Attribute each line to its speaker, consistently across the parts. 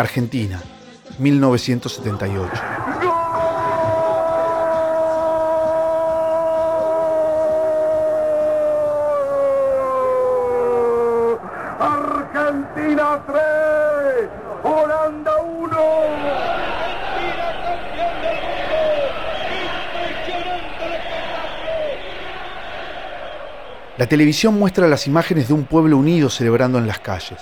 Speaker 1: Argentina, 1978.
Speaker 2: Argentina 3, Holanda 1.
Speaker 1: La televisión muestra las imágenes de un pueblo unido celebrando en las calles.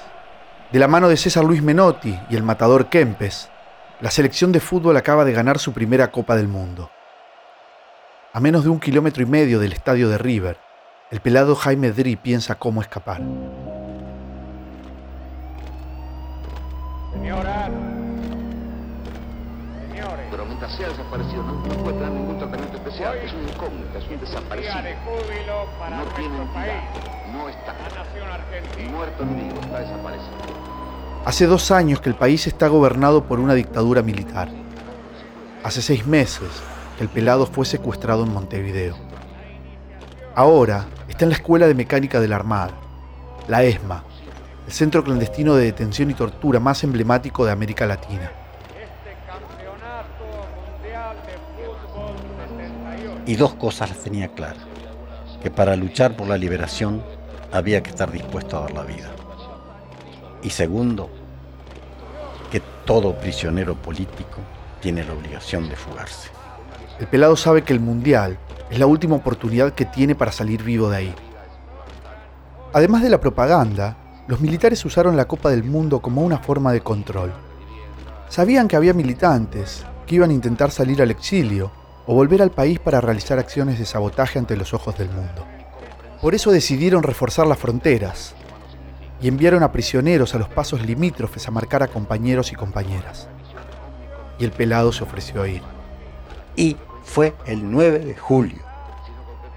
Speaker 1: De la mano de César Luis Menotti y el matador Kempes, la selección de fútbol acaba de ganar su primera Copa del Mundo. A menos de un kilómetro y medio del estadio de River, el pelado Jaime Dri piensa cómo escapar.
Speaker 3: Señora.
Speaker 4: Mientras sea desaparecido, no, no puede tener ningún tratamiento especial. Es un incógnito, es un
Speaker 3: Día de
Speaker 4: desaparecido.
Speaker 3: júbilo para
Speaker 4: No tiene
Speaker 3: país,
Speaker 4: no está.
Speaker 3: la nación argentina.
Speaker 4: Muerto en vivo, está desaparecido.
Speaker 1: Hace dos años que el país está gobernado por una dictadura militar. Hace seis meses que el pelado fue secuestrado en Montevideo. Ahora está en la Escuela de Mecánica de la Armada, la ESMA, el centro clandestino de detención y tortura más emblemático de América Latina.
Speaker 5: Y dos cosas las tenía claras. Que para luchar por la liberación había que estar dispuesto a dar la vida. Y segundo, que todo prisionero político tiene la obligación de fugarse.
Speaker 1: El pelado sabe que el Mundial es la última oportunidad que tiene para salir vivo de ahí. Además de la propaganda, los militares usaron la Copa del Mundo como una forma de control. Sabían que había militantes que iban a intentar salir al exilio o volver al país para realizar acciones de sabotaje ante los ojos del mundo. Por eso decidieron reforzar las fronteras y enviaron a prisioneros a los pasos limítrofes a marcar a compañeros y compañeras. Y el pelado se ofreció a ir.
Speaker 5: Y fue el 9 de julio,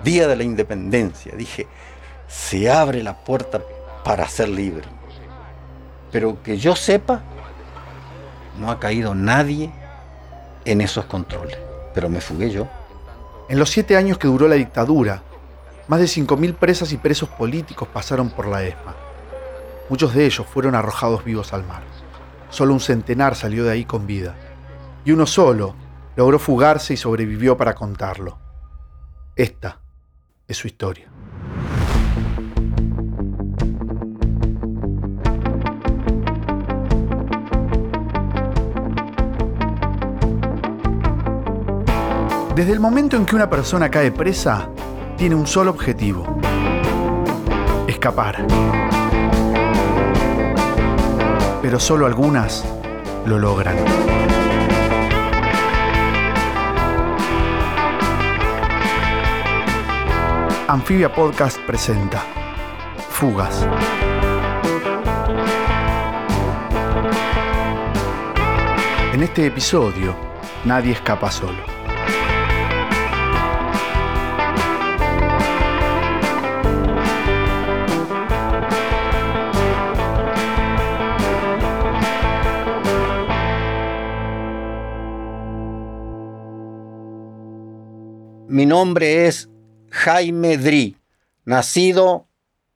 Speaker 5: día de la independencia. Dije, se abre la puerta para ser libre. Pero que yo sepa, no ha caído nadie en esos controles. Pero me fugué yo.
Speaker 1: En los siete años que duró la dictadura, más de 5.000 presas y presos políticos pasaron por la ESMA. Muchos de ellos fueron arrojados vivos al mar. Solo un centenar salió de ahí con vida. Y uno solo logró fugarse y sobrevivió para contarlo. Esta es su historia. Desde el momento en que una persona cae presa, tiene un solo objetivo. Escapar. Pero solo algunas lo logran. Anfibia Podcast presenta Fugas. En este episodio, nadie escapa solo.
Speaker 5: Mi nombre es Jaime Dri, nacido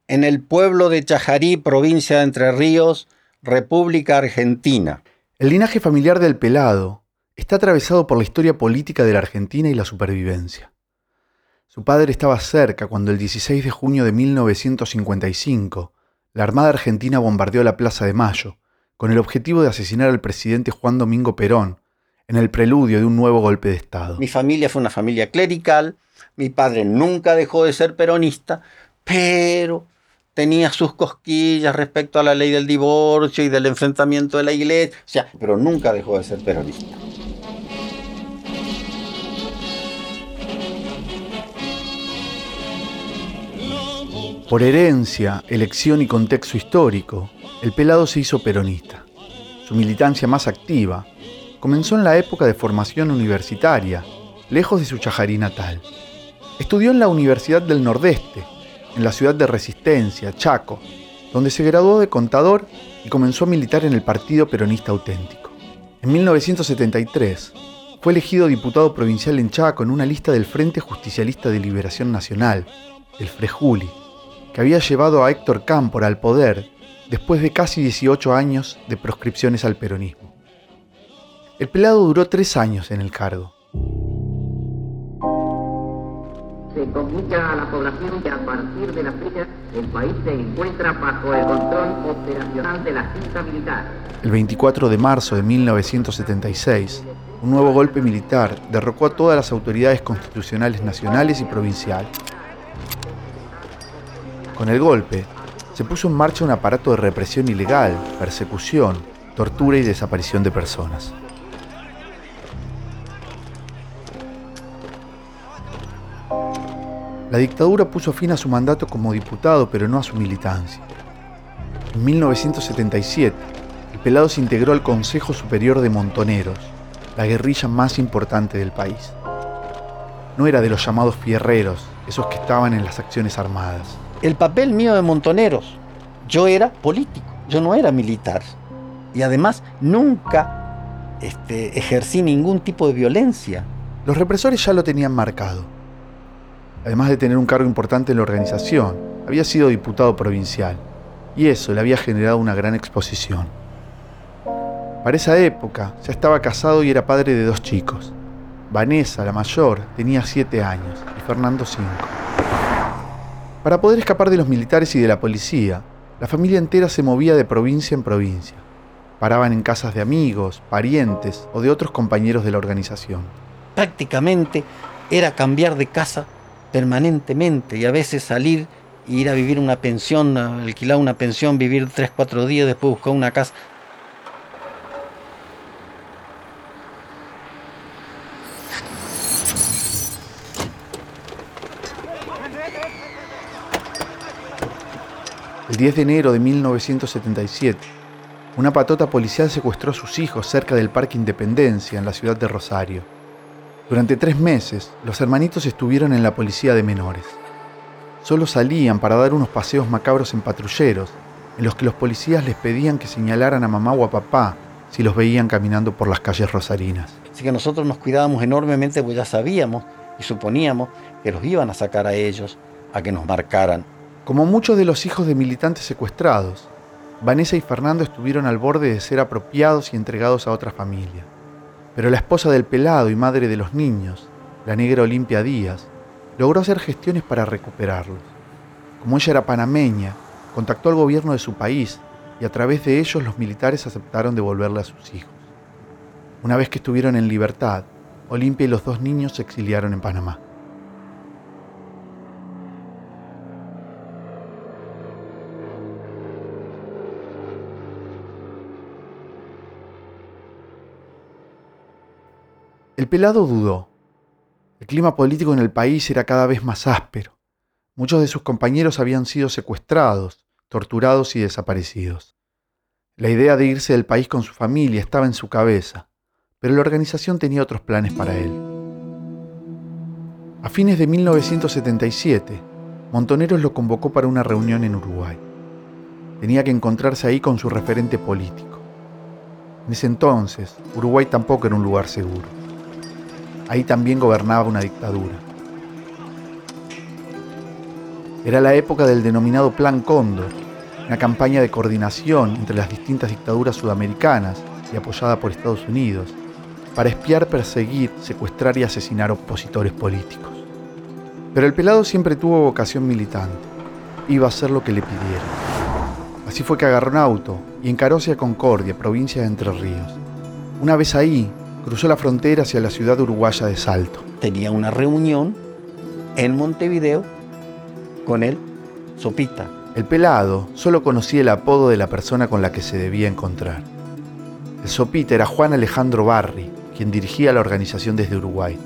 Speaker 5: en el pueblo de Chajarí, provincia de Entre Ríos, República Argentina.
Speaker 1: El linaje familiar del pelado está atravesado por la historia política de la Argentina y la supervivencia. Su padre estaba cerca cuando el 16 de junio de 1955 la Armada Argentina bombardeó la Plaza de Mayo con el objetivo de asesinar al presidente Juan Domingo Perón en el preludio de un nuevo golpe de Estado.
Speaker 5: Mi familia fue una familia clerical, mi padre nunca dejó de ser peronista, pero tenía sus cosquillas respecto a la ley del divorcio y del enfrentamiento de la iglesia, o sea, pero nunca dejó de ser peronista.
Speaker 1: Por herencia, elección y contexto histórico, el pelado se hizo peronista. Su militancia más activa comenzó en la época de formación universitaria, lejos de su Chajarí natal. Estudió en la Universidad del Nordeste, en la ciudad de Resistencia, Chaco, donde se graduó de contador y comenzó a militar en el Partido Peronista Auténtico. En 1973 fue elegido diputado provincial en Chaco en una lista del Frente Justicialista de Liberación Nacional, el Frejuli, que había llevado a Héctor Cámpora al poder después de casi 18 años de proscripciones al peronismo. El pelado duró tres años en el cargo.
Speaker 6: Se comunica a la población que a partir de la fecha el país se encuentra bajo el control operacional de la Junta Militar.
Speaker 1: El 24 de marzo de 1976, un nuevo golpe militar derrocó a todas las autoridades constitucionales nacionales y provinciales. Con el golpe, se puso en marcha un aparato de represión ilegal, persecución, tortura y desaparición de personas. La dictadura puso fin a su mandato como diputado, pero no a su militancia. En 1977, el pelado se integró al Consejo Superior de Montoneros, la guerrilla más importante del país. No era de los llamados fierreros, esos que estaban en las acciones armadas.
Speaker 5: El papel mío de Montoneros, yo era político, yo no era militar. Y además nunca este, ejercí ningún tipo de violencia.
Speaker 1: Los represores ya lo tenían marcado. Además de tener un cargo importante en la organización, había sido diputado provincial, y eso le había generado una gran exposición. Para esa época ya estaba casado y era padre de dos chicos. Vanessa, la mayor, tenía siete años y Fernando cinco. Para poder escapar de los militares y de la policía, la familia entera se movía de provincia en provincia. Paraban en casas de amigos, parientes o de otros compañeros de la organización.
Speaker 5: Prácticamente era cambiar de casa permanentemente y a veces salir e ir a vivir una pensión, alquilar una pensión, vivir tres, cuatro días, después buscar una casa.
Speaker 1: El 10 de enero de 1977, una patota policial secuestró a sus hijos cerca del Parque Independencia, en la ciudad de Rosario. Durante tres meses, los hermanitos estuvieron en la policía de menores. Solo salían para dar unos paseos macabros en patrulleros, en los que los policías les pedían que señalaran a mamá o a papá si los veían caminando por las calles rosarinas.
Speaker 5: Así que nosotros nos cuidábamos enormemente porque ya sabíamos y suponíamos que los iban a sacar a ellos, a que nos marcaran
Speaker 1: como muchos de los hijos de militantes secuestrados, Vanessa y Fernando estuvieron al borde de ser apropiados y entregados a otra familia. Pero la esposa del pelado y madre de los niños, la negra Olimpia Díaz, logró hacer gestiones para recuperarlos. Como ella era panameña, contactó al gobierno de su país y a través de ellos los militares aceptaron devolverle a sus hijos. Una vez que estuvieron en libertad, Olimpia y los dos niños se exiliaron en Panamá. El pelado dudó. El clima político en el país era cada vez más áspero. Muchos de sus compañeros habían sido secuestrados, torturados y desaparecidos. La idea de irse del país con su familia estaba en su cabeza, pero la organización tenía otros planes para él. A fines de 1977, Montoneros lo convocó para una reunión en Uruguay. Tenía que encontrarse ahí con su referente político. En ese entonces, Uruguay tampoco era un lugar seguro. Ahí también gobernaba una dictadura. Era la época del denominado Plan Cóndor, una campaña de coordinación entre las distintas dictaduras sudamericanas y apoyada por Estados Unidos, para espiar, perseguir, secuestrar y asesinar opositores políticos. Pero el pelado siempre tuvo vocación militante. Iba a hacer lo que le pidieran. Así fue que agarró un auto y encaró hacia Concordia, provincia de Entre Ríos. Una vez ahí, cruzó la frontera hacia la ciudad uruguaya de Salto.
Speaker 5: Tenía una reunión en Montevideo con el Sopita.
Speaker 1: El pelado solo conocía el apodo de la persona con la que se debía encontrar. El Sopita era Juan Alejandro Barri, quien dirigía la organización desde Uruguay.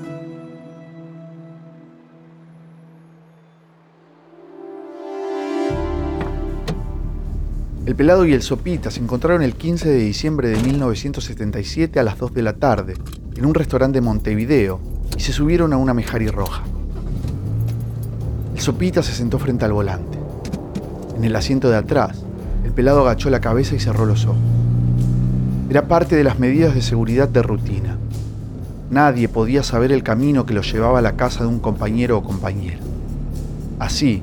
Speaker 1: El pelado y el sopita se encontraron el 15 de diciembre de 1977 a las 2 de la tarde en un restaurante de Montevideo y se subieron a una Mejari roja. El sopita se sentó frente al volante. En el asiento de atrás, el pelado agachó la cabeza y cerró los ojos. Era parte de las medidas de seguridad de rutina. Nadie podía saber el camino que lo llevaba a la casa de un compañero o compañera. Así,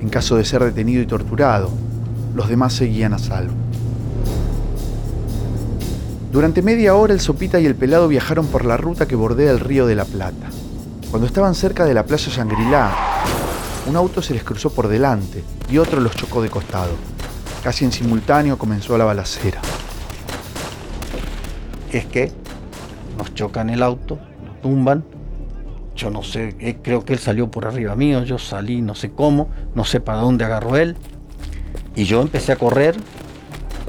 Speaker 1: en caso de ser detenido y torturado, los demás seguían a salvo. Durante media hora el Sopita y el Pelado viajaron por la ruta que bordea el río de la Plata. Cuando estaban cerca de la playa Shangri-La, un auto se les cruzó por delante y otro los chocó de costado. Casi en simultáneo comenzó la balacera.
Speaker 5: Es que nos chocan el auto, nos tumban. Yo no sé, eh, creo que él salió por arriba mío, yo salí no sé cómo, no sé para dónde agarró él. Y yo empecé a correr,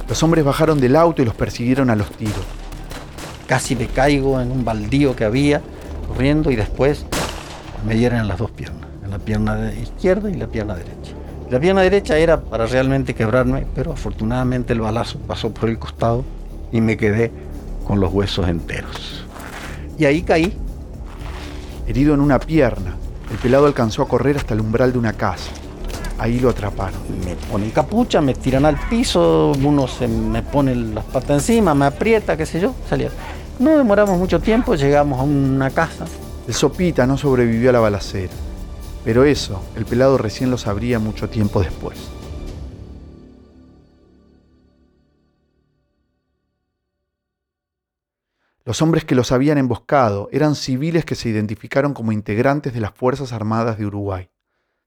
Speaker 1: Los hombres bajaron del auto y los persiguieron a los tiros.
Speaker 5: casi me caigo en un baldío que había, corriendo, y después me dieron en las dos piernas, en la pierna izquierda y la pierna derecha. La pierna derecha era para realmente quebrarme, pero afortunadamente el balazo pasó por el costado y me quedé con los huesos enteros. Y ahí caí,
Speaker 1: Herido en una pierna, el pelado alcanzó a correr hasta el umbral de una casa. Ahí lo atraparon.
Speaker 5: me ponen capucha, me tiran al piso, uno me pone las patas encima, me aprieta, qué sé yo, salía. No demoramos mucho tiempo, llegamos a una casa.
Speaker 1: El Sopita no sobrevivió a la balacera, pero eso el pelado recién lo sabría mucho tiempo después. Los hombres que los habían emboscado eran civiles que se identificaron como integrantes de las Fuerzas Armadas de Uruguay.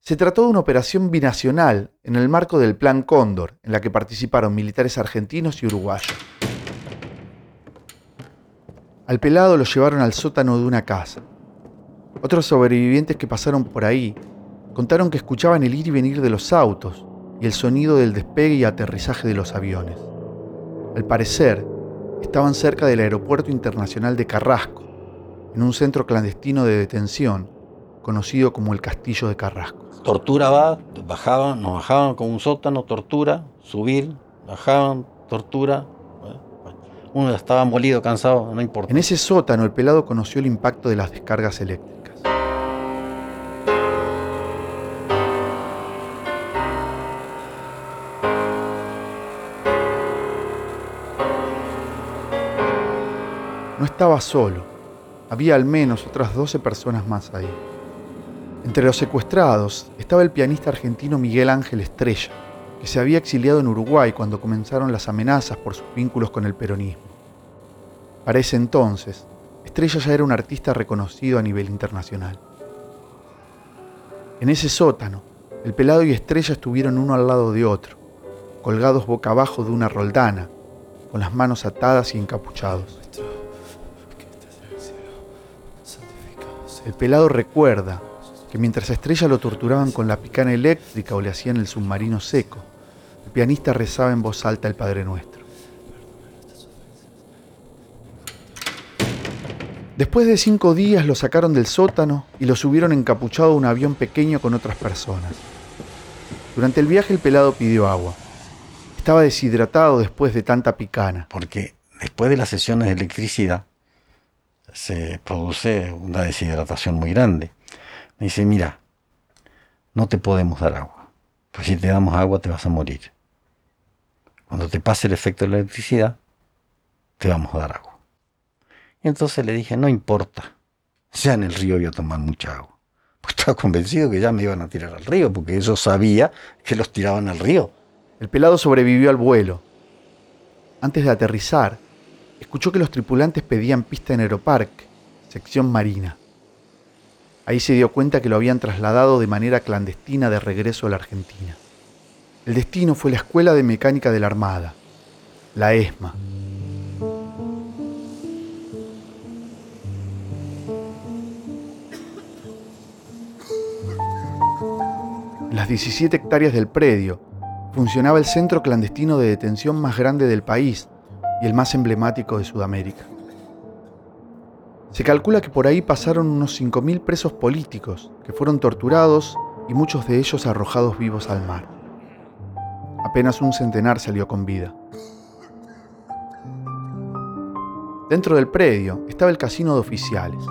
Speaker 1: Se trató de una operación binacional en el marco del Plan Cóndor, en la que participaron militares argentinos y uruguayos. Al pelado lo llevaron al sótano de una casa. Otros sobrevivientes que pasaron por ahí contaron que escuchaban el ir y venir de los autos y el sonido del despegue y aterrizaje de los aviones. Al parecer, estaban cerca del Aeropuerto Internacional de Carrasco, en un centro clandestino de detención conocido como el Castillo de Carrasco.
Speaker 5: Tortura va, bajaban, nos bajaban con un sótano, tortura, subir, bajaban, tortura. Uno estaba molido, cansado, no importa.
Speaker 1: En ese sótano el pelado conoció el impacto de las descargas eléctricas. No estaba solo. Había al menos otras 12 personas más ahí. Entre los secuestrados estaba el pianista argentino Miguel Ángel Estrella, que se había exiliado en Uruguay cuando comenzaron las amenazas por sus vínculos con el peronismo. Para ese entonces, Estrella ya era un artista reconocido a nivel internacional. En ese sótano, el pelado y Estrella estuvieron uno al lado de otro, colgados boca abajo de una roldana, con las manos atadas y encapuchados. El pelado recuerda que mientras Estrella lo torturaban con la picana eléctrica o le hacían el submarino seco, el pianista rezaba en voz alta el Padre Nuestro. Después de cinco días lo sacaron del sótano y lo subieron encapuchado a un avión pequeño con otras personas. Durante el viaje el pelado pidió agua. Estaba deshidratado después de tanta picana.
Speaker 5: Porque después de las sesiones de electricidad se produce una deshidratación muy grande. Me dice, mira, no te podemos dar agua. Pues si te damos agua te vas a morir. Cuando te pase el efecto de la electricidad, te vamos a dar agua. Y entonces le dije, no importa. Ya en el río voy a tomar mucha agua. Pues estaba convencido que ya me iban a tirar al río, porque yo sabía que los tiraban al río.
Speaker 1: El pelado sobrevivió al vuelo. Antes de aterrizar, escuchó que los tripulantes pedían pista en Aeropark, sección marina. Ahí se dio cuenta que lo habían trasladado de manera clandestina de regreso a la Argentina. El destino fue la Escuela de Mecánica de la Armada, la ESMA. En las 17 hectáreas del predio funcionaba el centro clandestino de detención más grande del país y el más emblemático de Sudamérica. Se calcula que por ahí pasaron unos 5.000 presos políticos que fueron torturados y muchos de ellos arrojados vivos al mar. Apenas un centenar salió con vida. Dentro del predio estaba el casino de oficiales,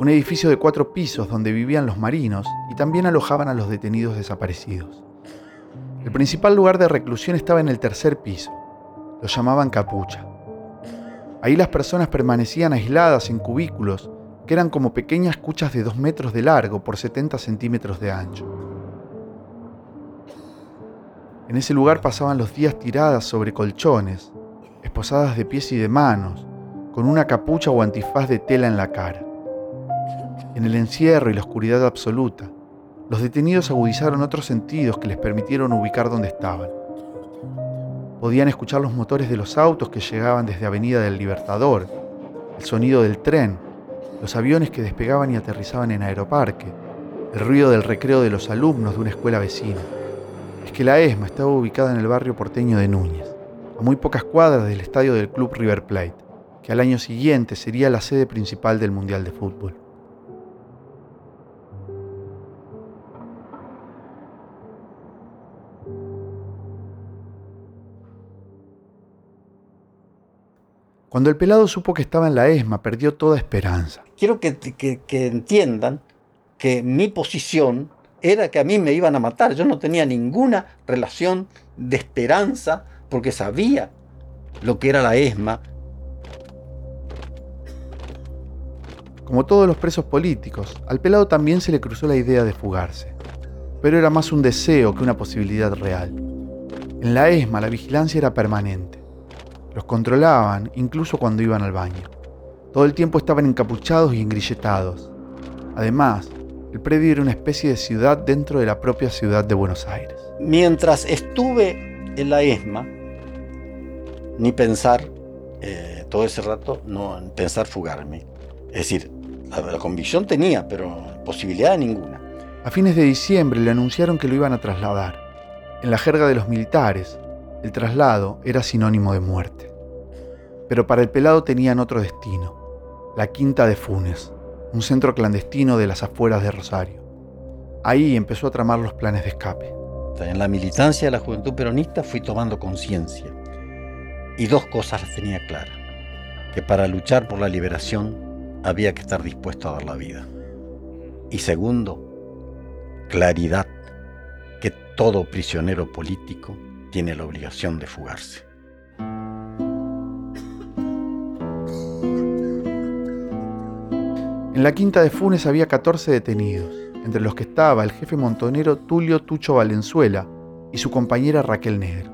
Speaker 1: un edificio de cuatro pisos donde vivían los marinos y también alojaban a los detenidos desaparecidos. El principal lugar de reclusión estaba en el tercer piso. Lo llamaban capucha. Ahí las personas permanecían aisladas en cubículos que eran como pequeñas cuchas de 2 metros de largo por 70 centímetros de ancho. En ese lugar pasaban los días tiradas sobre colchones, esposadas de pies y de manos, con una capucha o antifaz de tela en la cara. En el encierro y la oscuridad absoluta, los detenidos agudizaron otros sentidos que les permitieron ubicar dónde estaban. Podían escuchar los motores de los autos que llegaban desde Avenida del Libertador, el sonido del tren, los aviones que despegaban y aterrizaban en Aeroparque, el ruido del recreo de los alumnos de una escuela vecina. Es que la ESMA estaba ubicada en el barrio porteño de Núñez, a muy pocas cuadras del estadio del club River Plate, que al año siguiente sería la sede principal del Mundial de Fútbol. Cuando el pelado supo que estaba en la ESMA, perdió toda esperanza.
Speaker 5: Quiero que, que- que entiendan que mi posición era que a mí me iban a matar. Yo no tenía ninguna relación de esperanza porque sabía lo que era la ESMA.
Speaker 1: Como todos los presos políticos, al pelado también se le cruzó la idea de fugarse. Pero era más un deseo que una posibilidad real. En la ESMA la vigilancia era permanente. Los controlaban incluso cuando iban al baño. Todo el tiempo estaban encapuchados y engrilletados. Además, el predio era una especie de ciudad dentro de la propia ciudad de Buenos Aires.
Speaker 5: Mientras estuve en la ESMA, ni pensar eh, todo ese rato, no en pensar fugarme. Es decir, la, la convicción tenía, pero posibilidad ninguna.
Speaker 1: A fines de diciembre le anunciaron que lo iban a trasladar. En la jerga de los militares, el traslado era sinónimo de muerte. Pero para el pelado tenían otro destino, la Quinta de Funes, un centro clandestino de las afueras de Rosario. Ahí empezó a tramar los planes de escape.
Speaker 5: En la militancia de la juventud peronista fui tomando conciencia. Y dos cosas las tenía claras. Que para luchar por la liberación había que estar dispuesto a dar la vida. Y segundo, claridad que todo prisionero político tiene la obligación de fugarse.
Speaker 1: En la Quinta de Funes había 14 detenidos, entre los que estaba el jefe montonero Tulio Tucho Valenzuela y su compañera Raquel Negro.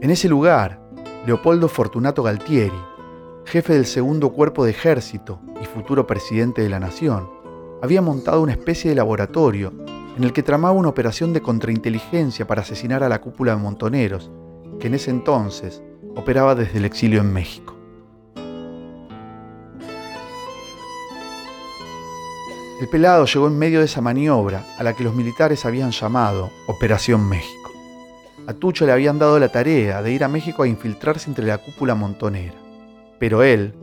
Speaker 1: En ese lugar, Leopoldo Fortunato Galtieri, jefe del segundo cuerpo de ejército y futuro presidente de la nación, había montado una especie de laboratorio en el que tramaba una operación de contrainteligencia para asesinar a la cúpula de montoneros, que en ese entonces operaba desde el exilio en México. El pelado llegó en medio de esa maniobra a la que los militares habían llamado Operación México. A Tucho le habían dado la tarea de ir a México a infiltrarse entre la cúpula montonera, pero él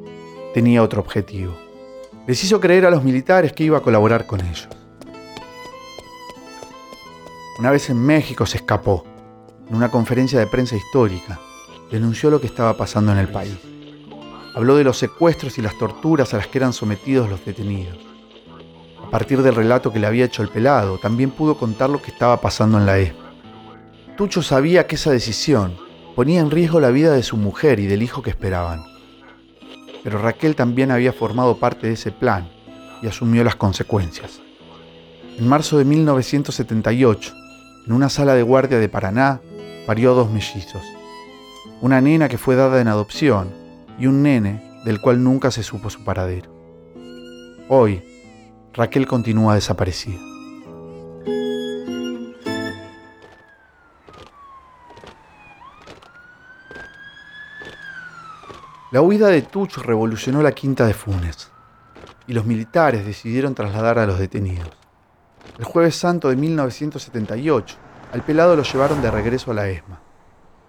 Speaker 1: tenía otro objetivo. Les hizo creer a los militares que iba a colaborar con ellos. Una vez en México se escapó. En una conferencia de prensa histórica, denunció lo que estaba pasando en el país. Habló de los secuestros y las torturas a las que eran sometidos los detenidos. A partir del relato que le había hecho el pelado, también pudo contar lo que estaba pasando en la ESMA. Tucho sabía que esa decisión ponía en riesgo la vida de su mujer y del hijo que esperaban. Pero Raquel también había formado parte de ese plan y asumió las consecuencias. En marzo de 1978, en una sala de guardia de Paraná, parió dos mellizos. Una nena que fue dada en adopción y un nene del cual nunca se supo su paradero. Hoy, Raquel continúa desaparecida. La huida de Tucho revolucionó la quinta de Funes y los militares decidieron trasladar a los detenidos. El jueves santo de 1978, al pelado lo llevaron de regreso a la ESMA.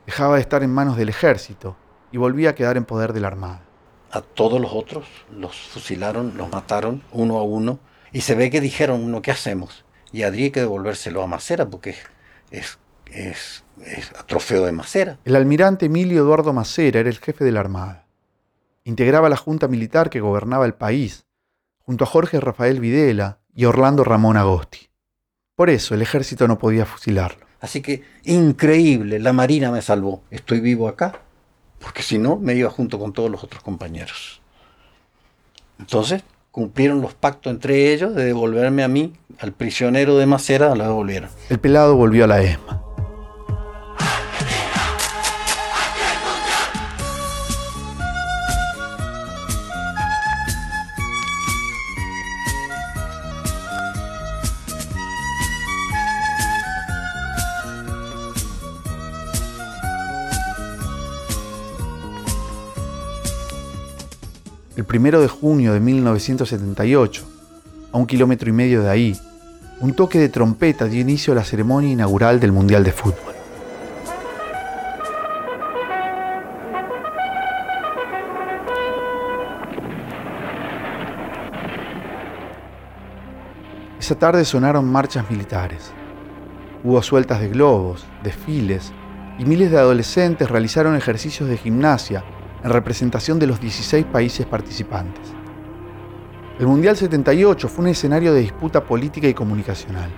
Speaker 1: Dejaba de estar en manos del ejército y volvía a quedar en poder de la Armada.
Speaker 5: A todos los otros los fusilaron, los mataron uno a uno. Y se ve que dijeron, uno, ¿qué hacemos? Y habría que devolvérselo a Macera porque es, es, es a trofeo de Macera.
Speaker 1: El almirante Emilio Eduardo Macera era el jefe de la Armada. Integraba la junta militar que gobernaba el país, junto a Jorge Rafael Videla y Orlando Ramón Agosti. Por eso el ejército no podía fusilarlo.
Speaker 5: Así que increíble, la Marina me salvó. Estoy vivo acá, porque si no me iba junto con todos los otros compañeros. Entonces cumplieron los pactos entre ellos de devolverme a mí, al prisionero de Macera, lo devolvieron.
Speaker 1: El pelado volvió a la ESMA. Primero de junio de 1978, a un kilómetro y medio de ahí, un toque de trompeta dio inicio a la ceremonia inaugural del Mundial de Fútbol. Esa tarde sonaron marchas militares. Hubo sueltas de globos, desfiles, y miles de adolescentes realizaron ejercicios de gimnasia en representación de los 16 países participantes. El Mundial 78 fue un escenario de disputa política y comunicacional.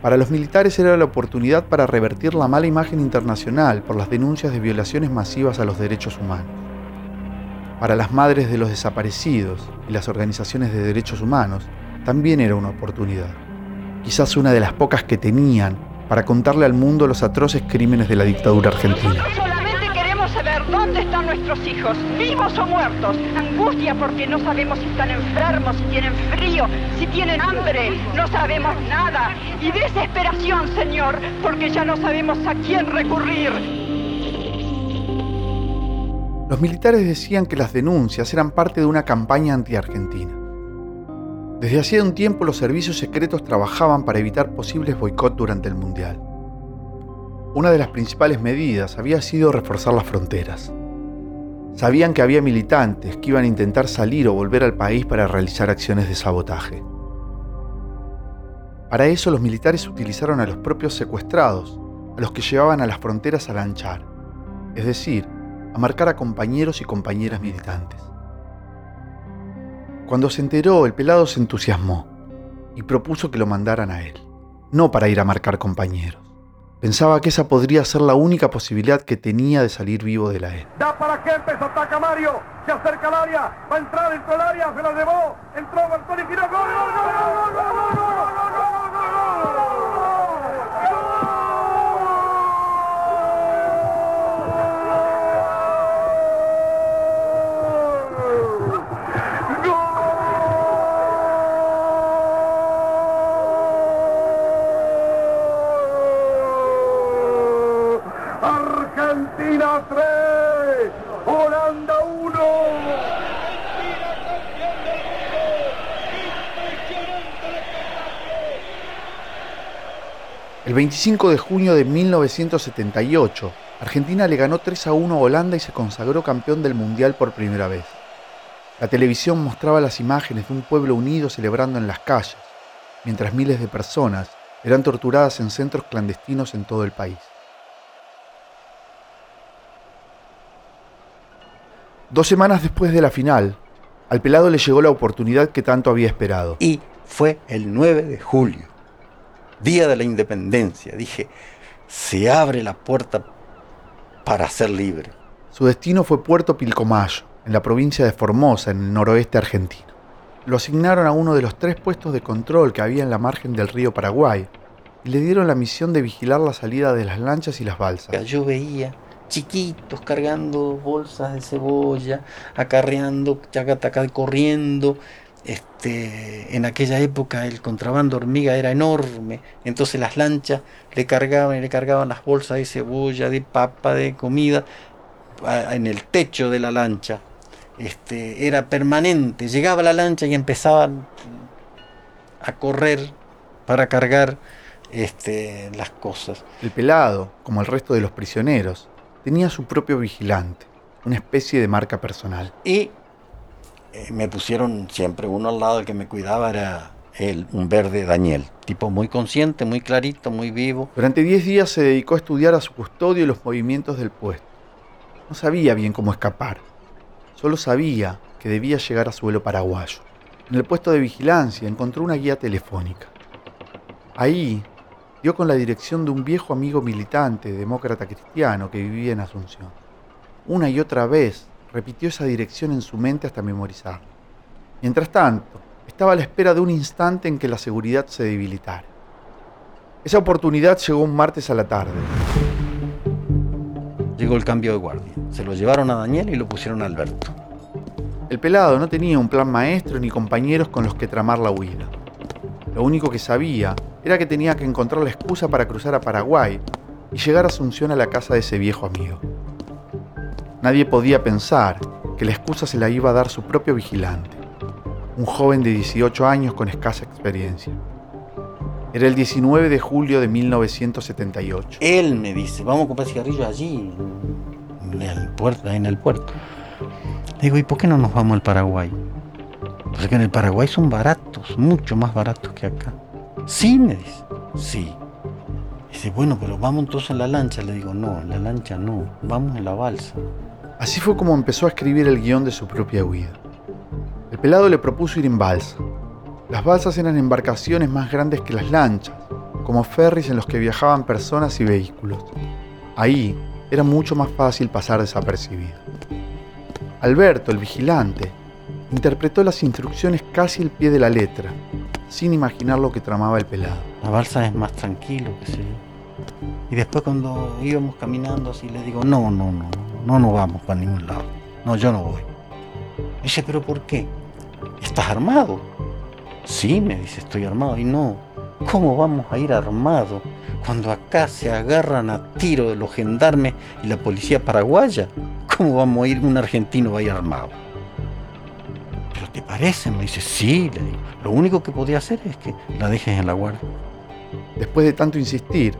Speaker 1: Para los militares era la oportunidad para revertir la mala imagen internacional por las denuncias de violaciones masivas a los derechos humanos. Para las madres de los desaparecidos y las organizaciones de derechos humanos también era una oportunidad, quizás una de las pocas que tenían para contarle al mundo los atroces crímenes de la dictadura argentina.
Speaker 7: Dónde están nuestros hijos, vivos o muertos. Angustia porque no sabemos si están enfermos, si tienen frío, si tienen hambre. No sabemos nada. Y desesperación, Señor, porque ya no sabemos a quién recurrir.
Speaker 1: Los militares decían que las denuncias eran parte de una campaña anti-argentina. Desde hacía un tiempo los servicios secretos trabajaban para evitar posibles boicots durante el Mundial. Una de las principales medidas había sido reforzar las fronteras. Sabían que había militantes que iban a intentar salir o volver al país para realizar acciones de sabotaje. Para eso los militares utilizaron a los propios secuestrados, a los que llevaban a las fronteras a lanchar, es decir, a marcar a compañeros y compañeras militantes. Cuando se enteró, el pelado se entusiasmó y propuso que lo mandaran a él, no para ir a marcar compañeros. Pensaba que esa podría ser la única posibilidad que tenía de salir vivo de la E.
Speaker 2: Da para Kempes, ataca Mario, se acerca al área, va a entrar dentro del área, se la llevó, entró Bertoni, giró, gol, gol. Argentina 3, Holanda 1.
Speaker 1: El 25 de junio de 1978, Argentina le ganó 3 a 1 a Holanda y se consagró campeón del Mundial por primera vez. La televisión mostraba las imágenes de un pueblo unido celebrando en las calles, mientras miles de personas eran torturadas en centros clandestinos en todo el país. Dos semanas después de la final, al pelado le llegó la oportunidad que tanto había esperado.
Speaker 5: Y fue el 9 de julio, día de la independencia. Dije, se abre la puerta para ser libre.
Speaker 1: Su destino fue Puerto Pilcomayo, en la provincia de Formosa, en el noroeste argentino. Lo asignaron a uno de los tres puestos de control que había en la margen del río Paraguay y le dieron la misión de vigilar la salida de las lanchas y las balsas.
Speaker 5: Yo veía chiquitos cargando bolsas de cebolla, acarreando, chacataca, corriendo. Este, en aquella época el contrabando hormiga era enorme, entonces las lanchas le cargaban y le cargaban las bolsas de cebolla, de papa, de comida en el techo de la lancha. Este, era permanente, llegaba la lancha y empezaban a correr para cargar este, las cosas.
Speaker 1: El pelado, como el resto de los prisioneros, tenía su propio vigilante, una especie de marca personal.
Speaker 5: Y me pusieron siempre uno al lado, el que me cuidaba era el, un verde Daniel, tipo muy consciente, muy clarito, muy vivo.
Speaker 1: Durante 10 días se dedicó a estudiar a su custodio y los movimientos del puesto. No sabía bien cómo escapar, solo sabía que debía llegar a suelo paraguayo. En el puesto de vigilancia encontró una guía telefónica. Ahí dio con la dirección de un viejo amigo militante, demócrata cristiano, que vivía en Asunción. Una y otra vez repitió esa dirección en su mente hasta memorizarla. Mientras tanto, estaba a la espera de un instante en que la seguridad se debilitara. Esa oportunidad llegó un martes a la tarde.
Speaker 5: Llegó el cambio de guardia. Se lo llevaron a Daniel y lo pusieron a Alberto.
Speaker 1: El pelado no tenía un plan maestro ni compañeros con los que tramar la huida. Lo único que sabía era que tenía que encontrar la excusa para cruzar a Paraguay y llegar a Asunción a la casa de ese viejo amigo. Nadie podía pensar que la excusa se la iba a dar su propio vigilante, un joven de 18 años con escasa experiencia. Era el 19 de julio de 1978.
Speaker 5: Él me dice, vamos a comprar cigarrillos allí, en el puerto. En el puerto. Le digo, ¿y por qué no nos vamos al Paraguay? Porque en el Paraguay son baratos, mucho más baratos que acá. Sí, me dice. Sí. Dice, bueno, pero vamos entonces en la lancha. Le digo, no, en la lancha no, vamos en la balsa.
Speaker 1: Así fue como empezó a escribir el guion de su propia huida. El pelado le propuso ir en balsa. Las balsas eran embarcaciones más grandes que las lanchas, como ferries en los que viajaban personas y vehículos. Ahí era mucho más fácil pasar desapercibido. Alberto, el vigilante, interpretó las instrucciones casi al pie de la letra, sin imaginar lo que tramaba el pelado.
Speaker 5: La balsa es más tranquilo, que sé Y después cuando íbamos caminando así le digo, no, no, no, no nos vamos para ningún lado. No, yo no voy. dice, pero ¿por qué? ¿Estás armado? Sí, me dice, estoy armado. Y no, ¿cómo vamos a ir armado cuando acá se agarran a tiro de los gendarmes y la policía paraguaya? ¿Cómo vamos a ir un argentino a ir armado? ¿Pero te parece? Me dice, sí, le digo. Lo único que podía hacer es que la dejes en la guardia.
Speaker 1: Después de tanto insistir,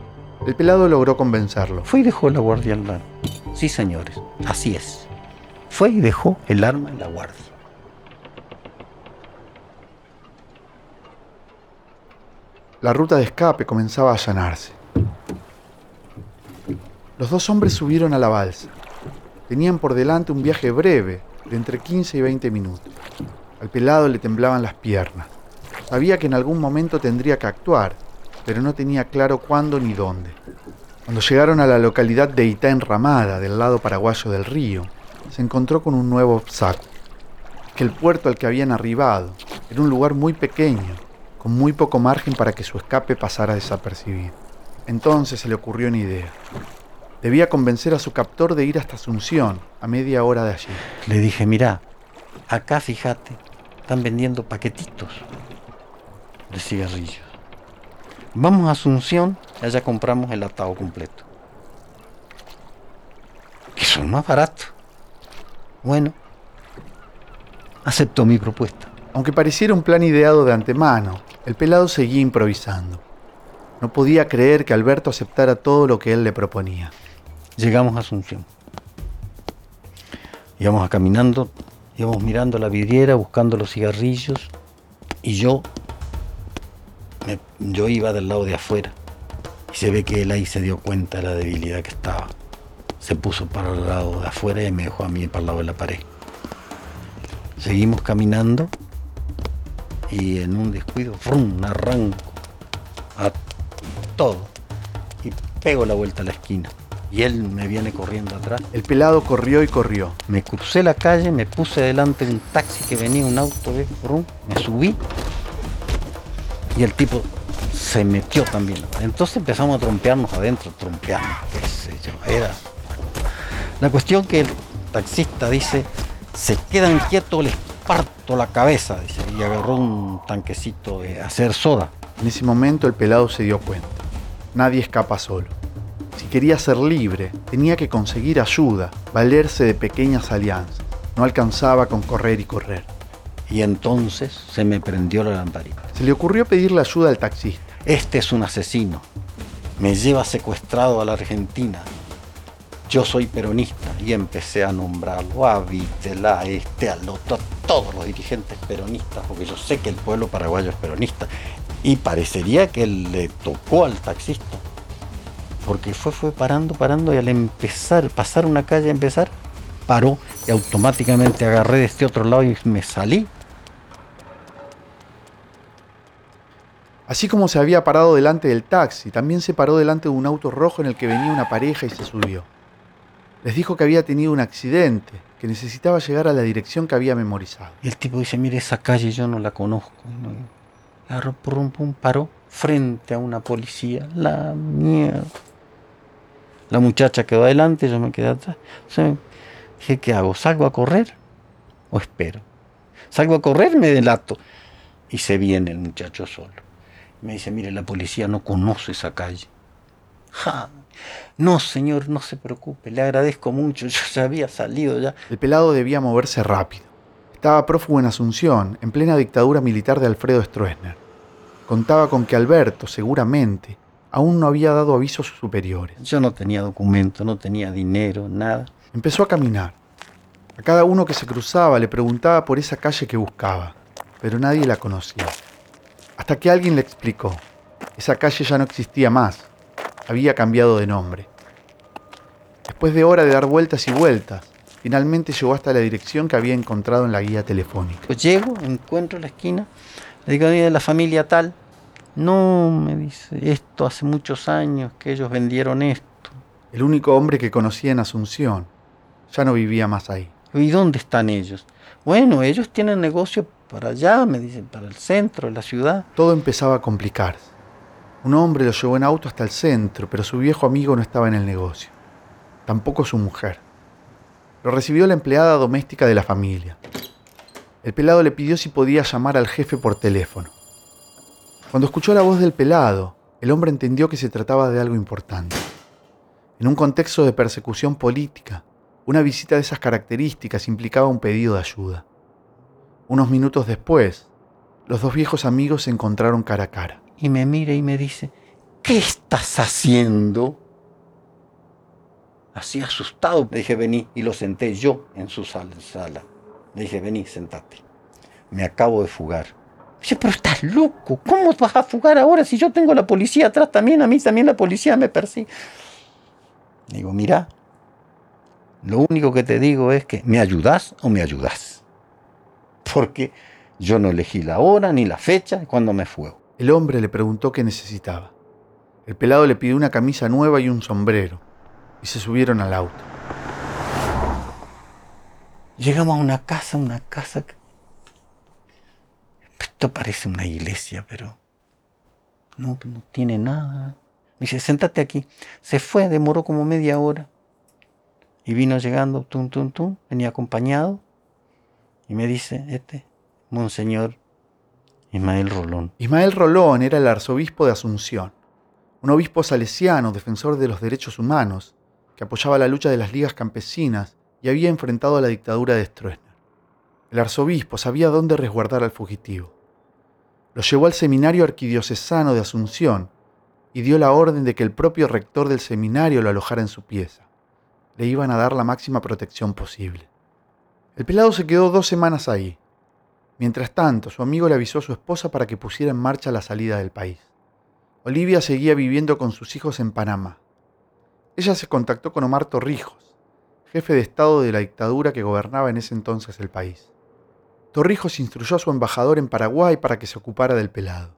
Speaker 1: el pelado logró convencerlo.
Speaker 5: Fue y dejó la guardia al lado. Sí, señores, así es. Fue y dejó el arma en la guardia.
Speaker 1: La ruta de escape comenzaba a allanarse. Los dos hombres subieron a la balsa. Tenían por delante un viaje breve, de entre 15 y 20 minutos. Al pelado le temblaban las piernas. Sabía que en algún momento tendría que actuar, pero no tenía claro cuándo ni dónde. Cuando llegaron a la localidad de Itá Enramada, del lado paraguayo del río, se encontró con un nuevo obstáculo. Que el puerto al que habían arribado era un lugar muy pequeño, con muy poco margen para que su escape pasara desapercibido. Entonces se le ocurrió una idea. Debía convencer a su captor de ir hasta Asunción, a media hora de allí.
Speaker 5: Le dije, mira, acá fíjate, están vendiendo paquetitos de cigarrillos. Vamos a Asunción allá compramos el atado completo. Que son más baratos. Bueno, aceptó mi propuesta.
Speaker 1: Aunque pareciera un plan ideado de antemano, el pelado seguía improvisando. No podía creer que Alberto aceptara todo lo que él le proponía.
Speaker 5: Llegamos a Asunción. Íbamos caminando, íbamos mirando la vidriera, buscando los cigarrillos, y yo, me- yo iba del lado de afuera. Y se ve que él ahí se dio cuenta de la debilidad que estaba. Se puso para el lado de afuera y me dejó a mí para el lado de la pared. Seguimos caminando y en un descuido, ¡frum! arranco a todo y pego la vuelta a la esquina. Y él me viene corriendo atrás.
Speaker 1: El pelado corrió y corrió.
Speaker 5: Me crucé la calle, me puse delante de un taxi que venía, un auto de rum, me subí y el tipo se metió también. Entonces empezamos a trompearnos adentro, trompearnos, yo, era. La cuestión que el taxista dice, se quedan quietos, les parto la cabeza, dice, y agarró un tanquecito de hacer soda.
Speaker 1: En ese momento el pelado se dio cuenta. Nadie escapa solo. Si quería ser libre, tenía que conseguir ayuda, valerse de pequeñas alianzas. No alcanzaba con correr y correr.
Speaker 5: Y entonces se me prendió la lamparita.
Speaker 1: Se le ocurrió pedirle ayuda al taxista.
Speaker 5: Este es un asesino. Me lleva secuestrado a la Argentina. Yo soy peronista y empecé a nombrarlo a Vitela, a este, al otro, a todos los dirigentes peronistas, porque yo sé que el pueblo paraguayo es peronista. Y parecería que le tocó al taxista. Porque fue, fue parando, parando y al empezar, pasar una calle, empezar, paró y automáticamente agarré de este otro lado y me salí.
Speaker 1: Así como se había parado delante del taxi, también se paró delante de un auto rojo en el que venía una pareja y se subió. Les dijo que había tenido un accidente, que necesitaba llegar a la dirección que había memorizado.
Speaker 5: Y el tipo dice, mire, esa calle yo no la conozco. ¿no? Agarró, pum, pum, paró frente a una policía. La mierda. La muchacha quedó adelante, yo me quedé atrás. Dije, ¿qué hago? ¿Salgo a correr o espero? Salgo a correr, me delato. Y se viene el muchacho solo. Me dice, mire, la policía no conoce esa calle. Ja, No, señor, no se preocupe, le agradezco mucho, yo ya había salido ya.
Speaker 1: El pelado debía moverse rápido. Estaba prófugo en Asunción, en plena dictadura militar de Alfredo Stroessner. Contaba con que Alberto, seguramente, aún no había dado aviso a sus superiores.
Speaker 5: Yo no tenía documento, no tenía dinero, nada.
Speaker 1: Empezó a caminar. A cada uno que se cruzaba le preguntaba por esa calle que buscaba, pero nadie la conocía. Hasta que alguien le explicó. Esa calle ya no existía más, había cambiado de nombre. Después de hora de dar vueltas y vueltas, finalmente llegó hasta la dirección que había encontrado en la guía telefónica.
Speaker 5: Llego, encuentro la esquina, le digo, de la familia tal. No, me dice, esto hace muchos años que ellos vendieron esto.
Speaker 1: El único hombre que conocía en Asunción ya no vivía más ahí.
Speaker 5: ¿Y dónde están ellos? Bueno, ellos tienen negocio para allá, me dicen, para el centro, la ciudad.
Speaker 1: Todo empezaba a complicarse. Un hombre lo llevó en auto hasta el centro, pero su viejo amigo no estaba en el negocio. Tampoco su mujer. Lo recibió la empleada doméstica de la familia. El pelado le pidió si podía llamar al jefe por teléfono. Cuando escuchó la voz del pelado, el hombre entendió que se trataba de algo importante. En un contexto de persecución política, una visita de esas características implicaba un pedido de ayuda. Unos minutos después, los dos viejos amigos se encontraron cara a cara.
Speaker 5: Y me mira y me dice, ¿qué estás haciendo? Así asustado, le dije, vení, y lo senté yo en su sala. Le dije, vení, sentate. Me acabo de fugar. Dice, pero estás loco, ¿cómo vas a fugar ahora si yo tengo la policía atrás también? A mí también la policía me persigue. Digo, mira, lo único que te digo es que me ayudas o me ayudas. Porque yo no elegí la hora ni la fecha cuando me fuego.
Speaker 1: El hombre le preguntó qué necesitaba. El pelado le pidió una camisa nueva y un sombrero, y se subieron al auto.
Speaker 5: Llegamos a una casa, una casa que... Esto parece una iglesia, pero no, no tiene nada. Me dice, sentate aquí. Se fue, demoró como media hora. Y vino llegando, tum, tum, tum, venía acompañado. Y me dice, este, Monseñor Ismael Rolón.
Speaker 1: Ismael Rolón era el arzobispo de Asunción, un obispo salesiano, defensor de los derechos humanos, que apoyaba la lucha de las ligas campesinas y había enfrentado a la dictadura de Stroessner. El arzobispo sabía dónde resguardar al fugitivo. Lo llevó al seminario arquidiocesano de Asunción y dio la orden de que el propio rector del seminario lo alojara en su pieza. Le iban a dar la máxima protección posible. El pelado se quedó dos semanas ahí, Mientras tanto, su amigo le avisó a su esposa para que pusiera en marcha la salida del país. Olivia seguía viviendo con sus hijos en Panamá. Ella se contactó con Omar Torrijos, jefe de Estado de la dictadura que gobernaba en ese entonces el país. Torrijos instruyó a su embajador en Paraguay para que se ocupara del pelado.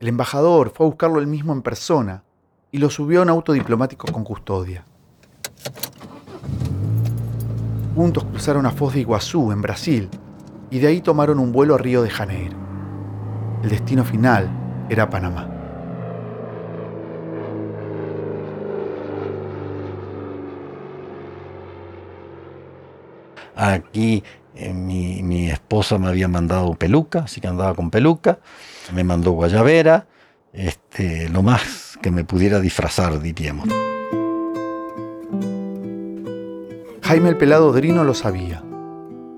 Speaker 1: El embajador fue a buscarlo él mismo en persona y lo subió a un auto diplomático con custodia. Juntos cruzaron a Foz de Iguazú, en Brasil, y de ahí tomaron un vuelo a Río de Janeiro. El destino final era Panamá.
Speaker 5: Aquí eh, mi, esposa me había mandado peluca, así que andaba con peluca. Me mandó guayabera, este, lo más que me pudiera disfrazar, diríamos.
Speaker 1: Jaime el Pelado Drino lo sabía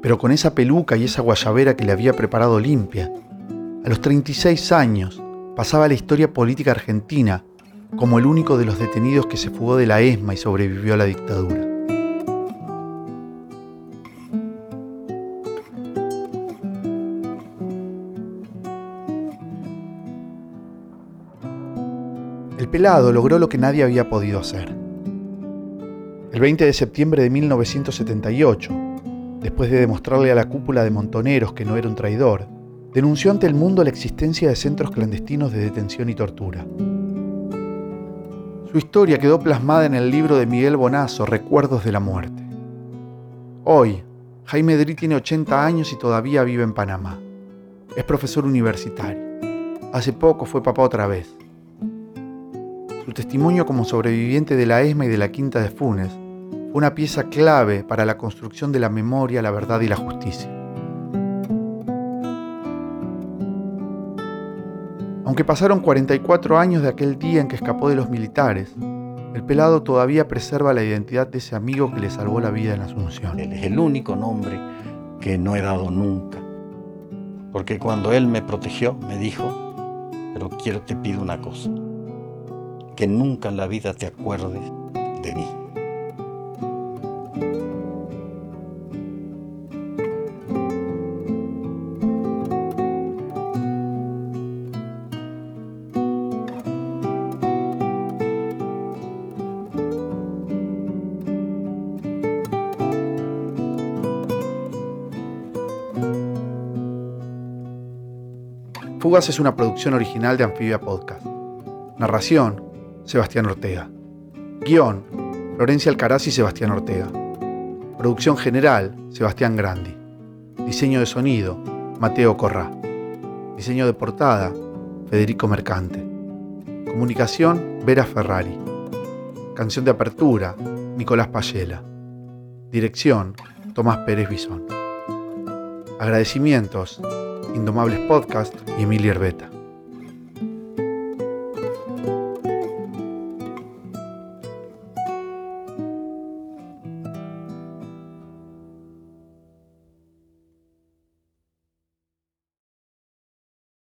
Speaker 1: pero con esa peluca y esa guayabera que le había preparado limpia, a los 36 años pasaba la historia política argentina como el único de los detenidos que se fugó de la ESMA y sobrevivió a la dictadura. El pelado logró lo que nadie había podido hacer. El 20 de septiembre de 1978, después de demostrarle a la cúpula de montoneros que no era un traidor, denunció ante el mundo la existencia de centros clandestinos de detención y tortura. Su historia quedó plasmada en el libro de Miguel Bonazo, Recuerdos de la Muerte. Hoy, Jaime Dri tiene 80 años y todavía vive en Panamá. Es profesor universitario. Hace poco fue papá otra vez. Su testimonio como sobreviviente de la ESMA y de la Quinta de Funes una pieza clave para la construcción de la memoria, la verdad y la justicia. Aunque pasaron 44 años de aquel día en que escapó de los militares, el pelado todavía preserva la identidad de ese amigo que le salvó la vida en Asunción.
Speaker 5: Él es el único nombre que no he dado nunca. Porque cuando él me protegió, me dijo, pero quiero te pido una cosa, que nunca en la vida te acuerdes
Speaker 1: Es una producción original de Amphibia Podcast. Narración, Sebastián Ortega. Guión, Florencia Alcaraz y Sebastián Ortega. Producción general, Sebastián Grandi. Diseño de sonido, Mateo Corrá. Diseño de portada, Federico Mercante. Comunicación, Vera Ferrari. Canción de apertura, Nicolás Payela. Dirección, Tomás Pérez Bisón. Agradecimientos, Indomables Podcast y Emilia Herbeta.